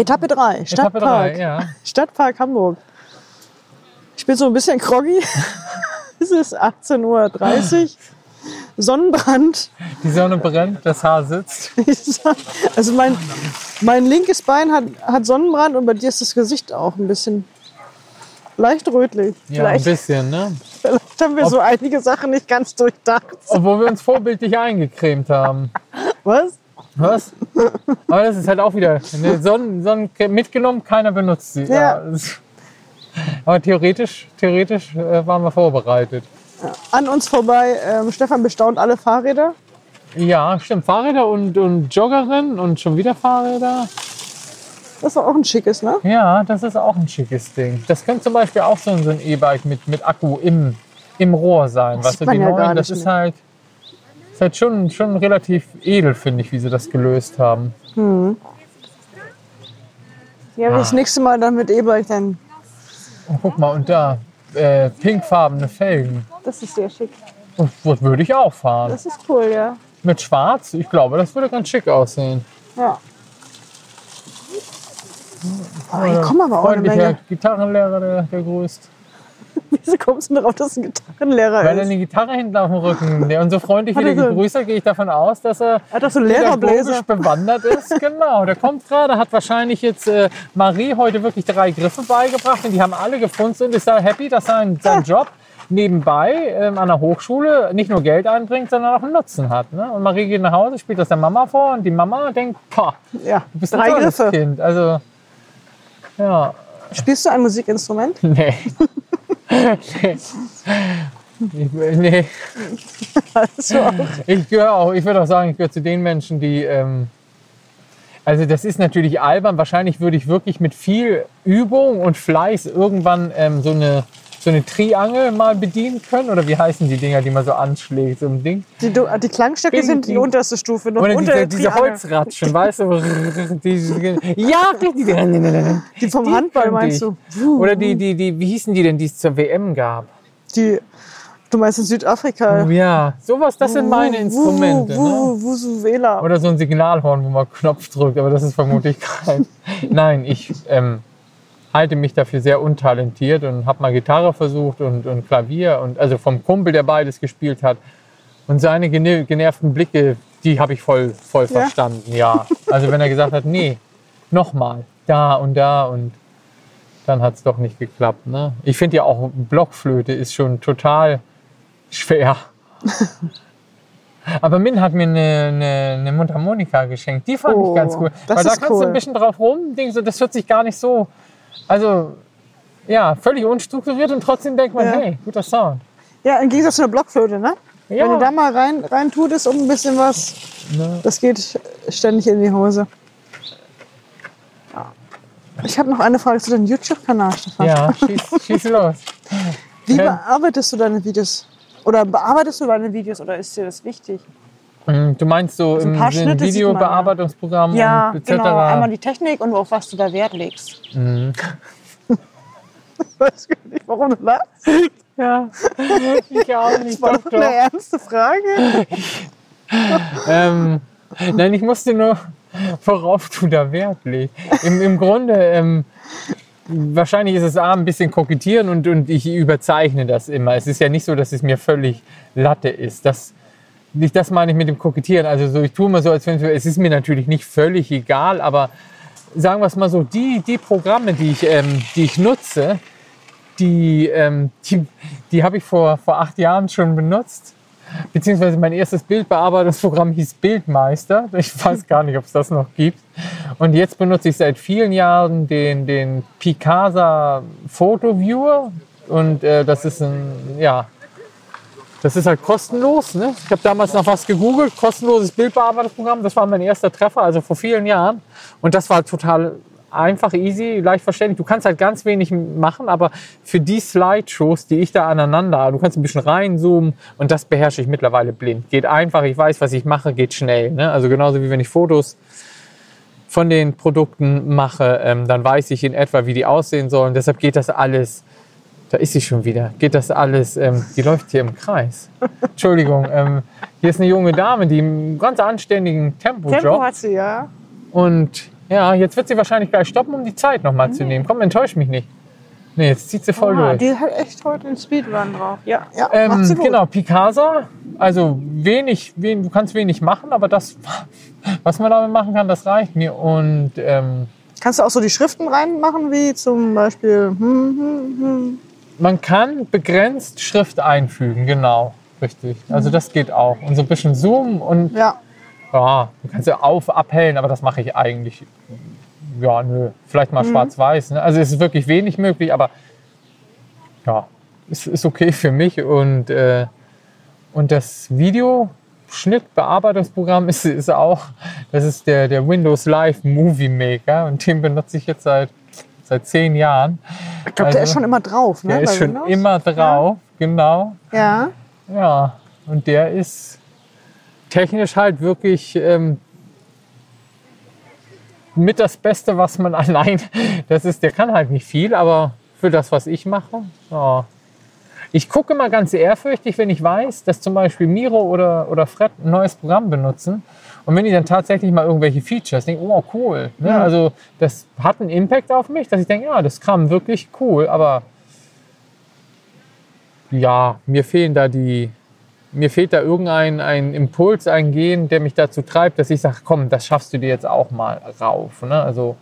Etappe 3, Stadtpark. Etappe 3, ja. Stadtpark Hamburg. Ich bin so ein bisschen groggy. es ist 18.30 Uhr. Sonnenbrand. Die Sonne brennt, das Haar sitzt. Also mein, mein linkes Bein hat, hat Sonnenbrand und bei dir ist das Gesicht auch ein bisschen leicht rötlich. Ja, vielleicht, ein bisschen, ne? vielleicht haben wir so einige Sachen nicht ganz durchdacht. Obwohl wir uns vorbildlich eingecremt haben. Was? Was? Aber das ist halt auch wieder eine Sonnen Sonnencreme mitgenommen, keiner benutzt sie. Ja. Aber theoretisch, theoretisch äh, waren wir vorbereitet. An uns vorbei, ähm, Stefan bestaunt alle Fahrräder. Ja, stimmt. Fahrräder und, und Joggerinnen und schon wieder Fahrräder. Das ist auch ein schickes, ne? Ja, das ist auch ein schickes Ding. Das könnte zum Beispiel auch so ein, so ein E-Bike mit, mit Akku im, im Rohr sein. Das weißt du, die ja neuen, das ist halt, ist halt schon, schon relativ edel, finde ich, wie sie das gelöst haben. Ja, wenn ich das nächste Mal dann mit E-Bike, dann. Und guck mal, und da, äh, pinkfarbene Felgen. Das ist sehr schick. Und das würde ich auch fahren. Das ist cool, ja. Mit schwarz, ich glaube, das würde ganz schick aussehen. Ja. Oh, hier kommen aber auch eine Menge. Gitarrenlehrer, der, der grüßt. Wieso kommst du darauf, dass es ein Gitarrenlehrer Weil er ist? eine Gitarre hinten auf dem Rücken, der und so freundlich Hat wie er der so- gegrüßt hat, gehe ich davon aus, dass er hat so pädagogisch bewandert ist. Genau, der kommt gerade, hat wahrscheinlich jetzt äh, Marie heute wirklich drei Griffe beigebracht und die haben alle gefunden und ist da happy, dass sein, sein Job nebenbei ähm, an der Hochschule nicht nur Geld einbringt, sondern auch einen Nutzen hat. Ne? Und Marie geht nach Hause, spielt das der Mama vor und die Mama denkt, boah, Ja, du bist drei ein tolles Griffe. Kind. Also, ja, Spielst du ein Musikinstrument? nee. nee. Ich, nee. Also. Ich gehöre auch, ich würde auch sagen, ich gehöre zu den Menschen, die. Ähm, also das ist natürlich albern. Wahrscheinlich würde ich wirklich mit viel Übung und Fleiß irgendwann ähm, so eine so eine Triangel mal bedienen können. Oder wie heißen die Dinger, die man so anschlägt, so ein Ding? Die, die Klangstöcke Bing, sind die bing. unterste Stufe. Noch Oder unter diese, diese. Holzratschen, weißt du? Die, ja, richtig. Die vom Die Handball meinst du? Oder die, die, die, wie hießen die denn, die es zur WM gab? Die, du meinst in Südafrika. Ja, sowas, das sind meine Instrumente. Ne? Vuvuzuela. Oder so ein Signalhorn, wo man Knopf drückt, aber das ist vermutlich kein. Nein, ich ähm, halte mich dafür sehr untalentiert und habe mal Gitarre versucht und, und Klavier und also vom Kumpel, der beides gespielt hat. Und seine gene- genervten Blicke, die habe ich voll, voll Ja? verstanden, ja. Also wenn er gesagt hat, nee, nochmal, da und da und dann hat es doch nicht geklappt. Ne? Ich finde ja auch Blockflöte ist schon total schwer. Aber Min hat mir eine, eine, eine Mundharmonika geschenkt. Die fand Oh, ich ganz cool. Weil da kannst du cool. ein bisschen drauf rum. Ding, so, das hört sich gar nicht so. Also, ja, völlig unstrukturiert und trotzdem denkt man, Ja. hey, guter Sound. Ja, im Gegensatz zu einer Blockflöte, ne? Ja. Wenn du da mal rein, rein tutest und ein bisschen was, Ne? das geht ständig in die Hose. Ich habe noch eine Frage zu deinem YouTube-Kanal, Stefan. Ja, schieß, schieß los. Wie bearbeitest du deine Videos? Oder bearbeitest du deine Videos oder ist dir das wichtig? Mm, Du meinst so ein im ja. Videobearbeitungsprogramm Ja, etc. genau. Einmal die Technik und auf was du da Wert legst. Mhm. Ich weiß nicht, warum du lachst. Ja, ich auch nicht. Das war Doch, doch eine ernste Frage. Ähm, nein, ich musste nur, worauf du da Wert legst. Im, im Grunde, ähm, wahrscheinlich ist es A, ein bisschen kokettieren und, und ich überzeichne das immer. Es ist ja nicht so, dass es mir völlig Latte ist. Das, nicht das meine ich mit dem Kokettieren. Also so, ich tue immer so, als wenn es ist mir natürlich nicht völlig egal, aber sagen wir es mal so, die, die Programme, die ich, ähm, die ich nutze, die, ähm, die, die habe ich vor, vor acht Jahren schon benutzt. Beziehungsweise mein erstes Bildbearbeitungsprogramm hieß Bildmeister. Ich weiß gar nicht, ob es das noch gibt. Und jetzt benutze ich seit vielen Jahren den, den Picasa Photo Viewer. Und äh, das ist ein, ja, das ist halt kostenlos. Ne? Ich habe damals noch was gegoogelt, kostenloses Bildbearbeitungsprogramm. Das war mein erster Treffer, also vor vielen Jahren. Und das war total einfach, easy, leicht verständlich. Du kannst halt ganz wenig machen, aber für die Slideshows, die ich da aneinander, du kannst ein bisschen reinzoomen und das beherrsche ich mittlerweile blind. Geht einfach, ich weiß, was ich mache, geht schnell. Ne? Also genauso wie wenn ich Fotos von den Produkten mache, ähm, dann weiß ich in etwa, wie die aussehen sollen. Deshalb geht das alles. Da ist sie schon wieder. Geht das alles? Ähm, die läuft hier im Kreis. Entschuldigung. Ähm, hier ist eine junge Dame, die einen ganz anständigen Tempo Tempo joggt. hat sie, ja. Und Ja, jetzt wird sie wahrscheinlich gleich stoppen, um die Zeit nochmal zu nehmen. Komm, enttäusch mich nicht. Nee, jetzt zieht sie voll Ah, durch. die hat echt heute einen Speedrun drauf. Ja, ja macht Ähm, sie gut. genau, Picasa. Also wenig, wen, du kannst wenig machen, aber das, was man damit machen kann, das reicht mir. Und ähm, Kannst du auch so die Schriften reinmachen, wie zum Beispiel hm, hm, hm. Man kann begrenzt Schrift einfügen, genau. Richtig. Also das geht auch. Und so ein bisschen Zoom und Ja, ja, du kannst ja auf, abhellen, aber das mache ich eigentlich. Ja, nö. Vielleicht mal schwarz-weiß. Ne? Also es ist wirklich wenig möglich, aber ja, es ist okay für mich. Und, äh, und das Videoschnittbearbeitungsprogramm ist, ist auch, das ist der, der Windows Live Movie Maker und den benutze ich jetzt seit, seit zehn Jahren. ich glaube, der Also, ist schon immer drauf, ne? Der ist schon Windows? immer drauf, genau. Ja. Ja, und der ist technisch halt wirklich ähm, mit das Beste, was man allein, das ist, der kann halt nicht viel, aber für das, was ich mache, ja. Ich gucke mal ganz ehrfürchtig, wenn ich weiß, dass zum Beispiel Miro oder, oder Fred ein neues Programm benutzen. Und wenn die dann tatsächlich mal irgendwelche Features denken, oh cool. Ne? Ja. Also das hat einen Impact auf mich, dass ich denke, ja, das kam wirklich cool. Aber ja, mir fehlen da die, mir fehlt da irgendein ein Impuls, ein Gen, der mich dazu treibt, dass ich sage, komm, das schaffst du dir jetzt auch mal rauf. Ne? Also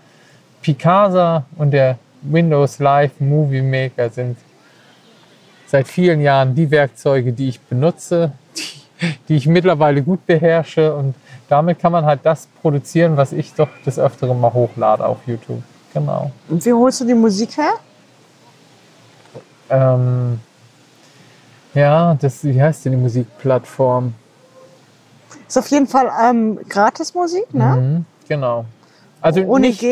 Picasa und der Windows Live Movie Maker sind seit vielen Jahren die Werkzeuge, die ich benutze, die, die ich mittlerweile gut beherrsche und damit kann man halt das produzieren, was ich doch des Öfteren mal hochlade auf YouTube. Genau. Und wie holst du die Musik her? Ähm, ja, das, wie heißt denn die Musikplattform? Ist auf jeden Fall ähm, Gratismusik, ne? Mhm, genau. Also Ohne nicht,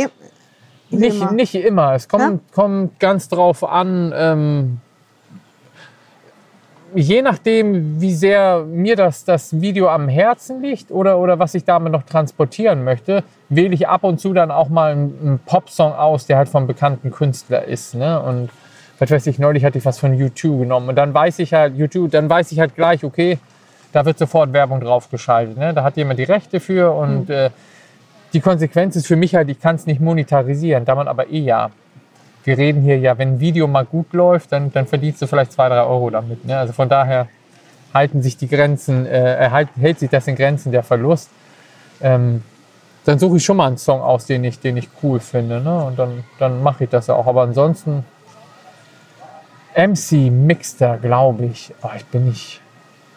nicht, immer. nicht immer. Es kommt, kommt ganz drauf an, ähm, je nachdem, wie sehr mir das, das Video am Herzen liegt oder, oder was ich damit noch transportieren möchte, wähle ich ab und zu dann auch mal einen, einen Popsong aus, der halt vom bekannten Künstler ist. Ne? Und was weiß ich, neulich hatte ich was von YouTube genommen. Und dann weiß ich halt, YouTube, dann weiß ich halt gleich, okay, da wird sofort Werbung draufgeschaltet. Ne? Da hat jemand die Rechte für und äh, die Konsequenz ist für mich halt, ich kann es nicht monetarisieren, da man aber eh ja. Wir reden hier ja, wenn ein Video mal gut läuft, dann, dann verdienst du vielleicht zwei, drei Euro damit. Ne? Also von daher halten sich die Grenzen, äh, halt, hält sich das in Grenzen der Verlust. Ähm, dann suche ich schon mal einen Song aus, den ich, den ich cool finde. Ne? Und dann, dann mache ich das auch. Aber ansonsten MC Mixter, glaube ich. Oh, ich bin nicht.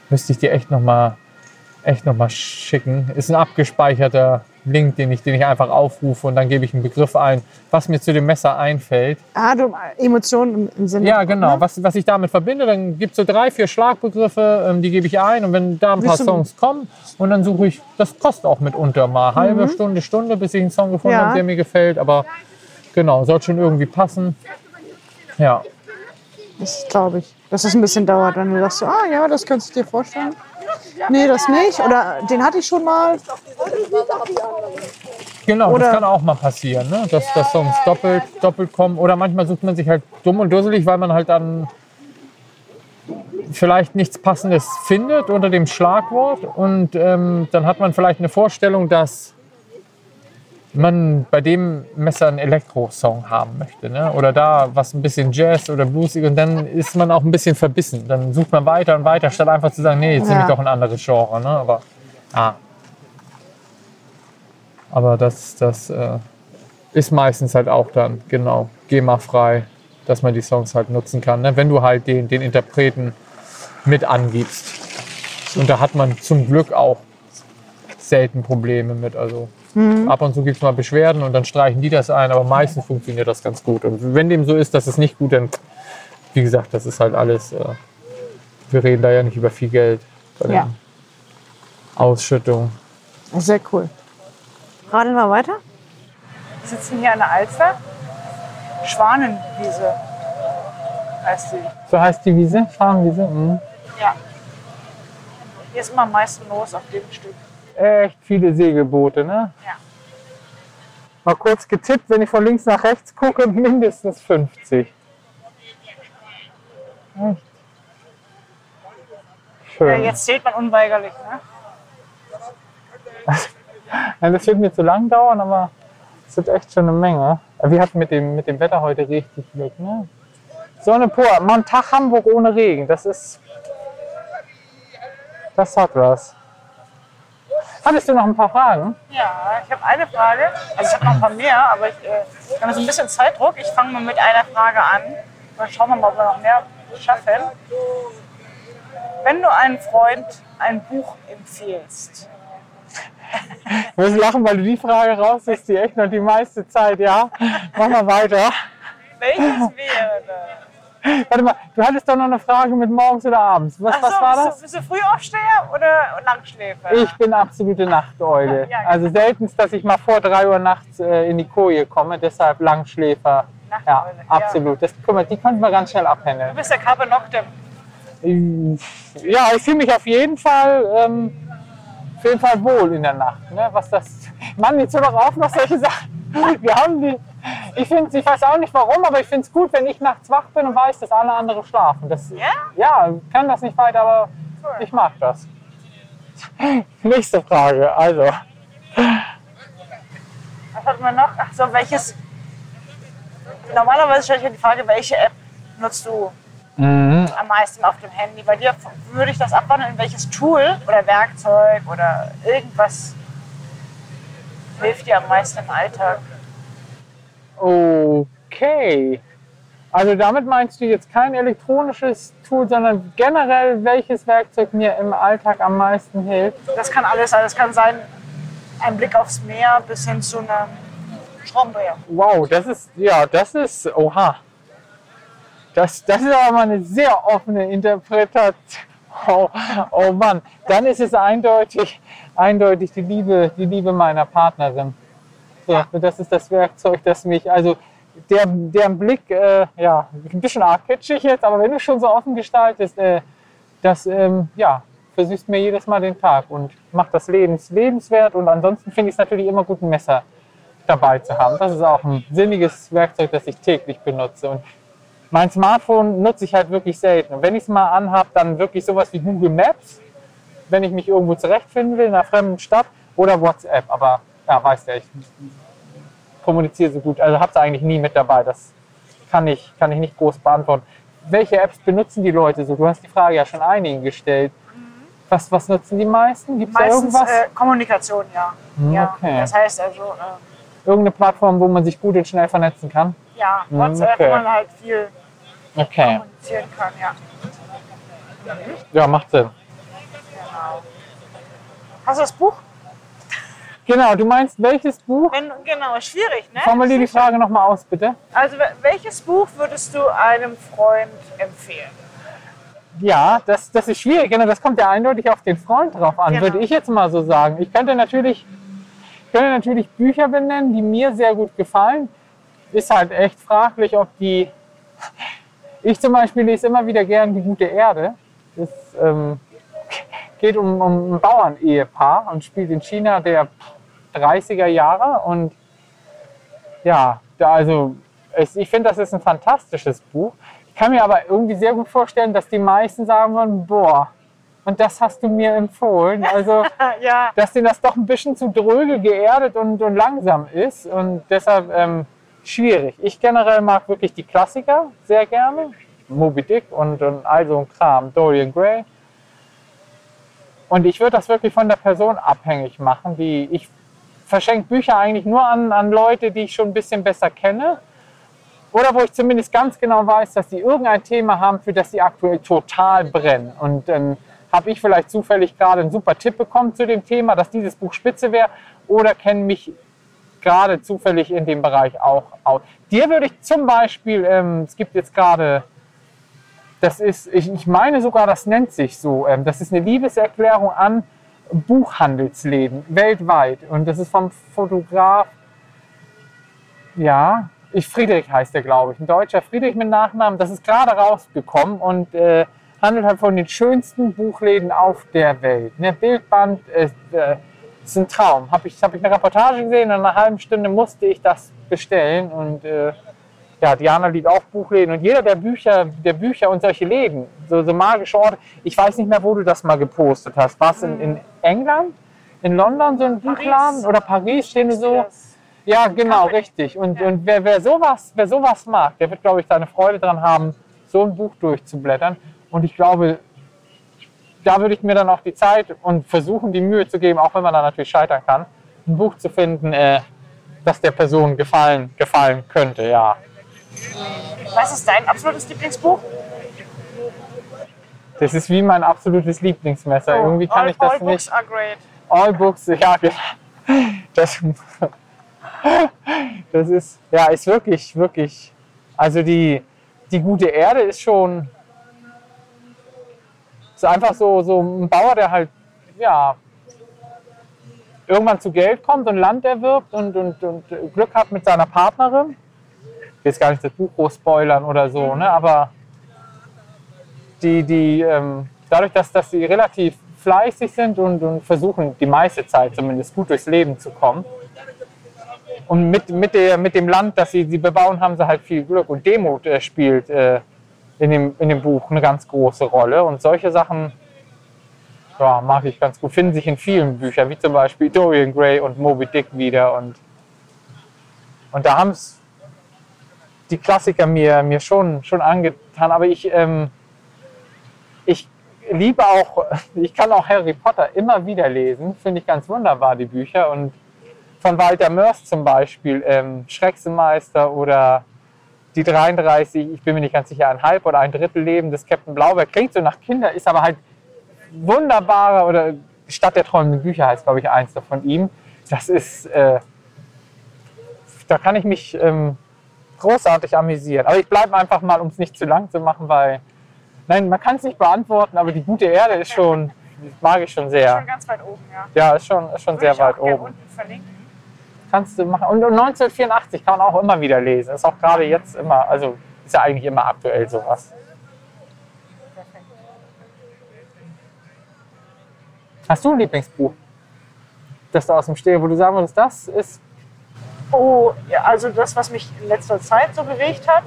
Müsste ich dir echt nochmal noch schicken. Ist ein abgespeicherter Link, den ich, den ich einfach aufrufe und dann gebe ich einen Begriff ein, was mir zu dem Messer einfällt. Ah, du Emotionen im, Sinne. Ja, genau. Ne? Was, was ich damit verbinde, dann gibt es so drei, vier Schlagbegriffe, ähm, die gebe ich ein und wenn da ein paar Songs kommen und dann suche ich, das kostet auch mitunter mal halbe Stunde, Stunde, bis ich einen Song gefunden Mhm. Ja. habe, der mir gefällt, aber genau, soll schon irgendwie passen. Ja, Das glaube ich. Dass es ein bisschen dauert, wenn du sagst, so, ah ja, das könntest du dir vorstellen. Nee, das nicht. Oder den hatte ich schon mal. genau, Oder- das kann auch mal passieren, ne? dass, dass Songs doppelt, doppelt kommen oder manchmal sucht man sich halt dumm und dusselig, weil man halt dann vielleicht nichts Passendes findet unter dem Schlagwort und ähm, dann hat man vielleicht eine Vorstellung, dass man bei dem Messer einen Elektro-Song haben möchte. Ne? Oder da was ein bisschen Jazz oder Bluesig und dann ist man auch ein bisschen verbissen. Dann sucht man weiter und weiter, statt einfach zu sagen, nee, jetzt nehme ich Ja. doch ein anderes Genre. Ne? Aber, ah. Aber das, das äh, ist meistens halt auch dann, genau, GEMA-frei, dass man die Songs halt nutzen kann. Ne? Wenn du halt den, den Interpreten mit angibst. Und da hat man zum Glück auch selten Probleme mit. Also ab und zu gibt es mal Beschwerden und dann streichen die das ein, aber meistens funktioniert das ganz gut. Und wenn dem so ist, dass es nicht gut, dann, wie gesagt, das ist halt alles, äh, wir reden da ja nicht über viel Geld bei den Ja. Ausschüttungen. Sehr cool. Radeln wir weiter? Wir sitzen hier an der Alster. Schwanenwiese heißt sie. So heißt die Wiese? Schwanenwiese? Mhm. Ja. Hier ist immer am meisten los auf dem Stück. Echt viele Segelboote, ne? Ja. Mal kurz getippt, wenn ich von links nach rechts gucke, mindestens 50. Echt? Ja, Schön. jetzt zählt man unweigerlich. Ne? Ja, das wird mir zu lang dauern, aber Das sind echt schon eine Menge. Aber Wir hatten mit dem, mit dem Wetter heute richtig Glück. Ne? Sonne pur. Mal einen Tag Hamburg ohne Regen. Das ist. Das hat was. Hattest du noch ein paar Fragen? Ja, ich habe eine Frage. Also ich habe noch ein paar mehr, aber ich äh, habe so ein bisschen Zeitdruck. Ich fange mal mit einer Frage an. Dann schauen wir mal, ob wir noch mehr schaffen. Wenn du einem Freund ein Buch empfiehlst, Ich muss lachen, weil du die Frage rausnimmst, die echt noch die meiste Zeit, ja? Mach mal weiter. welches wäre das? Warte mal, du hattest doch noch eine Frage mit morgens oder abends. Was, Ach was so, war bist das? Du, bist du Frühaufsteher oder Langschläfer? Ich bin absolute Nachteule. Ja, genau. Also seltenst, dass ich mal vor 3 Uhr nachts äh, in die Koje komme, deshalb Langschläfer. Ja, Nachteule, ja. absolut. Das, guck mal, die könnten wir ganz schnell Du abhändeln. bist der Carpe Noctem. Ja, ich fühle mich auf jeden Fall, ähm, auf jeden Fall wohl in der Nacht. Ne? Was das, Mann, jetzt hör doch auf noch solche Sachen. Wir haben die, ich finde, ich weiß auch nicht warum, aber ich finde es gut, wenn ich nachts wach bin und weiß, dass alle anderen schlafen. Das, Ja? ja, kann das nicht weiter, aber Cool. ich mag das. Nächste Frage, also. Was hat man noch? Ach so, welches. Normalerweise stelle ich mir die Frage, welche App nutzt du Mhm. am meisten auf dem Handy? Bei dir würde ich das abwandeln in welches Tool oder Werkzeug oder irgendwas hilft dir am meisten im Alltag? Okay. Also damit meinst du jetzt kein elektronisches Tool, sondern generell welches Werkzeug mir im Alltag am meisten hilft? Das kann alles sein. Das kann sein, ein Blick aufs Meer bis hin zu einem Schraubendreher. Wow, das ist, ja, das ist, oha. Das, das ist aber mal eine sehr offene Interpretation. Oh, oh Mann, dann ist es eindeutig, eindeutig die Liebe, die Liebe meiner Partnerin. So, das ist das Werkzeug, das mich, also der, der Blick, äh, ja, ein bisschen arg kitschig jetzt, aber wenn du schon so offen gestaltest, äh, das, ähm, ja, versüßt mir jedes Mal den Tag und macht das Lebens lebenswert. Und ansonsten finde ich es natürlich immer gut, ein Messer dabei zu haben. Das ist auch ein sinniges Werkzeug, das ich täglich benutze. Und mein Smartphone nutze ich halt wirklich selten. Und wenn ich es mal anhabe, dann wirklich sowas wie Google Maps, wenn ich mich irgendwo zurechtfinden will in einer fremden Stadt oder WhatsApp. Aber ja, weißt ja, ich kommuniziere so gut, also habe es eigentlich nie mit dabei. Das kann ich, kann ich nicht groß beantworten. Welche Apps benutzen die Leute so? Du hast die Frage ja schon einigen gestellt. Was, was nutzen die meisten? Gibt es irgendwas? äh, Kommunikation, ja. Hm, ja. okay. Das heißt also, äh, Irgendeine Plattform, wo man sich gut und schnell vernetzen kann? ja, Hm, WhatsApp, okay. wo man halt viel Okay, kommunizieren kann, ja. ja, macht Sinn. Genau. Hast du das Buch? Genau, du meinst welches Buch? Wenn, genau, schwierig, ne? Formulier die Frage nochmal aus, bitte. Also wel- welches Buch würdest du einem Freund empfehlen? Ja, das, das ist schwierig. Genau, das kommt ja eindeutig auf den Freund drauf an, Genau. würde ich jetzt mal so sagen. Ich könnte natürlich, ich könnte natürlich Bücher benennen, die mir sehr gut gefallen. Ist halt echt fraglich, ob die. Ich zum Beispiel lese immer wieder gern Die gute Erde. Das ähm, geht um, um ein Bauernehepaar und spielt in China der 30er Jahre. Und ja, da also es, ich finde, das ist ein fantastisches Buch. Ich kann mir aber irgendwie sehr gut vorstellen, dass die meisten sagen würden, boah, und das hast du mir empfohlen. Also, Ja, dass denen das doch ein bisschen zu dröge, geerdet und, und langsam ist. Und deshalb ähm, schwierig. Ich generell mag wirklich die Klassiker sehr gerne. Moby Dick und, und all so ein Kram, Dorian Gray. Und ich würde das wirklich von der Person abhängig machen. Die, ich verschenke Bücher eigentlich nur an, an Leute, die ich schon ein bisschen besser kenne. Oder wo ich zumindest ganz genau weiß, dass sie irgendein Thema haben, für das sie aktuell total brennen. Und dann habe ich vielleicht zufällig gerade einen super Tipp bekommen zu dem Thema, dass dieses Buch spitze wäre. Oder kenne mich gerade zufällig in dem Bereich auch aus. Dir würde ich zum Beispiel, ähm, es gibt jetzt gerade, das ist, ich, ich meine sogar, das nennt sich so, ähm, das ist eine Liebeserklärung an Buchhandelsläden weltweit. Und das ist vom Fotograf, ja, ich, Friedrich heißt der, glaube ich, ein deutscher Friedrich mit Nachnamen. Das ist gerade rausgekommen und äh, handelt halt von den schönsten Buchläden auf der Welt. Ne, Bildband, äh, äh, ist ein Traum. Habe ich, hab ich eine Reportage gesehen, in einer halben Stunde musste ich das bestellen und äh, ja, Diana liebt auch Buchläden und jeder der Bücher, der Bücher und solche Läden, so, so magische Orte, ich weiß nicht mehr, wo du das mal gepostet hast. War es in, in England, in London so ein Buchladen oder Paris, stehen du so? Ja, genau, richtig. Und, und wer, wer, sowas, wer sowas mag, der wird, glaube ich, seine Freude dran haben, so ein Buch durchzublättern. Und ich glaube, da würde ich mir dann auch die Zeit und versuchen, die Mühe zu geben, auch wenn man da natürlich scheitern kann, ein Buch zu finden, äh, das der Person gefallen, gefallen könnte, ja. Was ist dein absolutes Lieblingsbuch? Das ist wie mein absolutes Lieblingsmesser. Irgendwie kann Oh, all, ich das all nicht. books are great. All Books, ja, genau. Das, das ist, ja, ist wirklich, wirklich, also die, die gute Erde ist schon, ist einfach so, so ein Bauer, der halt, ja, irgendwann zu Geld kommt und Land erwirbt und, und, und Glück hat mit seiner Partnerin. Will jetzt gar nicht das Buch groß spoilern oder so, ne, aber die, die, ähm, dadurch, dass, dass sie relativ fleißig sind und, und versuchen, die meiste Zeit zumindest gut durchs Leben zu kommen. Und mit, mit, der, mit dem Land, das sie, sie bebauen, haben sie halt viel Glück. Und Demut äh, spielt äh, in, dem, in dem Buch eine ganz große Rolle. Und solche Sachen ja, mag ich ganz gut. Finden sich in vielen Büchern, wie zum Beispiel Dorian Gray und Moby Dick wieder. Und, und da haben es die Klassiker mir, mir schon, schon angetan. Aber ich, ähm, ich liebe auch, ich kann auch Harry Potter immer wieder lesen. Finde ich ganz wunderbar, die Bücher. Und von Walter Mörs zum Beispiel, ähm, Schrecksemeister oder die 33, ich bin mir nicht ganz sicher, ein halb oder ein Drittel Leben des Captain Blaubeer. Klingt so nach Kinder, ist aber halt wunderbarer oder Stadt der träumenden Bücher heißt, glaube ich, eins von ihm. Das ist, äh, da kann ich mich ähm, großartig amüsieren. Aber ich bleibe einfach mal, um es nicht zu lang zu machen, weil, nein, man kann es nicht beantworten, aber die gute Erde ist schon, mag ich schon sehr. Schon ganz weit oben, ja. Ja, ist schon, ist schon Würde sehr ich auch weit gerne oben. unten verlinken. Kannst du machen. Und 1984 kann man auch immer wieder lesen. Ist auch gerade jetzt immer, also ist ja eigentlich immer aktuell sowas. Perfekt. Hast du ein Lieblingsbuch? Das da aus dem Steh, wo du sagen würdest, das ist. Oh, also das, was mich in letzter Zeit so bewegt hat,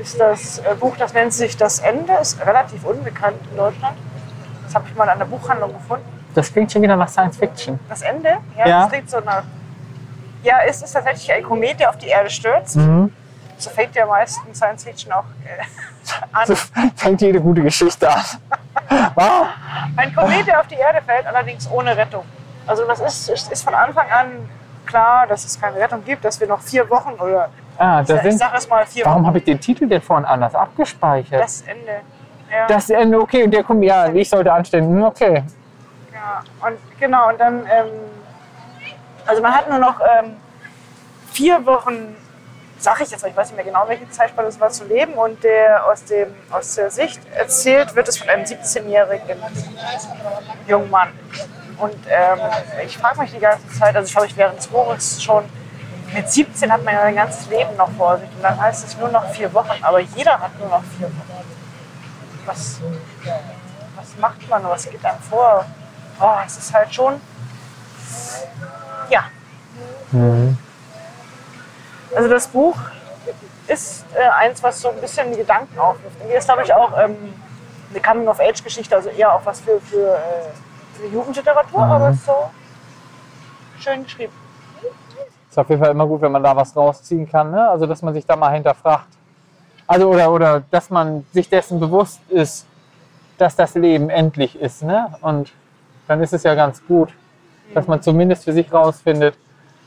ist das äh, Buch, das nennt sich Das Ende, ist relativ unbekannt in Deutschland. Das habe ich mal an der Buchhandlung gefunden. Das klingt schon wieder nach Science Fiction. Das Ende, ja, Ja. das klingt so nach. Ja, es ist tatsächlich ein Komet, der auf die Erde stürzt. Mhm. So fängt ja meistens Science Fiction auch äh, an. So fängt jede gute Geschichte an. Ein Komet, der auf die Erde fällt, allerdings ohne Rettung. Also das ist, ist von Anfang an klar, dass es keine Rettung gibt, dass wir noch vier Wochen oder ah, da ich sind, sag es mal vier warum habe ich den Titel denn vorhin anders abgespeichert? Das Ende. Ja, Das Ende, okay, und der kommt, ja, ich sollte anstehen. Hm, Okay. ja. Und genau, und dann, ähm, also man hat nur noch ähm, vier Wochen, sag ich jetzt, ich weiß nicht mehr genau, welche Zeitspanne es war, zu leben. Und der aus, dem, aus der Sicht erzählt wird es von einem 17-jährigen jungen Mann. Und ähm, ich frage mich die ganze Zeit, also ich habe mich während des Buches schon, mit 17 hat man ja sein ganzes Leben noch vor sich. Und dann heißt es nur noch vier Wochen. Aber jeder hat nur noch vier Wochen. Was, was macht man, was geht einem vor? Oh, es ist halt schon, ja. Also das Buch ist äh, eins, was so ein bisschen Gedanken aufwirft. Mir ist, glaube ich, auch ähm, eine Coming-of-Age-Geschichte, also eher auch was für, für, äh, Jugendliteratur, aber ist so schön geschrieben. Ist auf jeden Fall immer gut, wenn man da was rausziehen kann. Ne? Also, dass man sich da mal hinterfragt. Also, oder, oder dass man sich dessen bewusst ist, dass das Leben endlich ist. Ne? Und dann ist es ja ganz gut, dass man zumindest für sich rausfindet,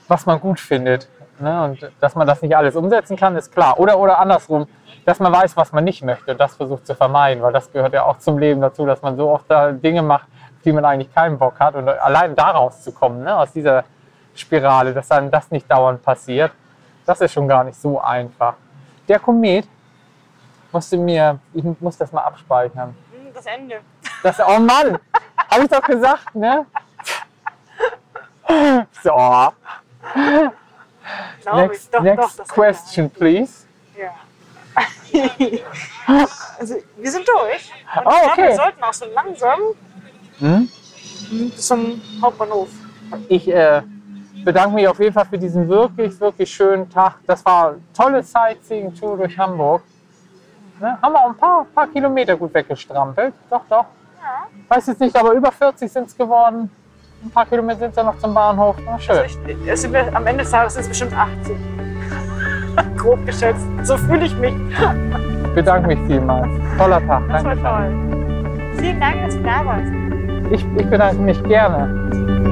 was man gut findet. Ne? Und dass man das nicht alles umsetzen kann, ist klar. Oder, oder andersrum, dass man weiß, was man nicht möchte und das versucht zu vermeiden, weil das gehört ja auch zum Leben dazu, dass man so oft da Dinge macht, die man eigentlich keinen Bock hat. Und allein da rauszukommen, ne? aus dieser Spirale, dass dann das nicht dauernd passiert, das ist schon gar nicht so einfach. Der Komet musste mir, ich muss das mal abspeichern. Hm, Das Ende. Das, oh Mann, habe ich doch gesagt, ne? So, Glaube next, ich. Doch, next doch, question, please. Ja. also, wir sind durch. Und Oh, ich glaube, okay. wir sollten auch so langsam Hm? zum Hauptbahnhof. Ich äh, bedanke mich auf jeden Fall für diesen wirklich, wirklich schönen Tag. Das war eine tolle Sightseeing-Tour durch Hamburg. Ne? Haben wir auch ein paar, paar Kilometer gut weggestrampelt. Doch, doch. Ja. Weiß jetzt nicht, aber über 40 sind es geworden. ein paar Kilometer sind es ja noch zum Bahnhof. Na, schön. Also ich, sind wir, am Ende des Tages sind es bestimmt 80. Grob geschätzt. So fühle ich mich. Ich bedanke mich vielmals. Toller Tag. Das war Dankeschön. toll. Vielen Dank, dass du da warst. Ich, ich bedanke mich gerne.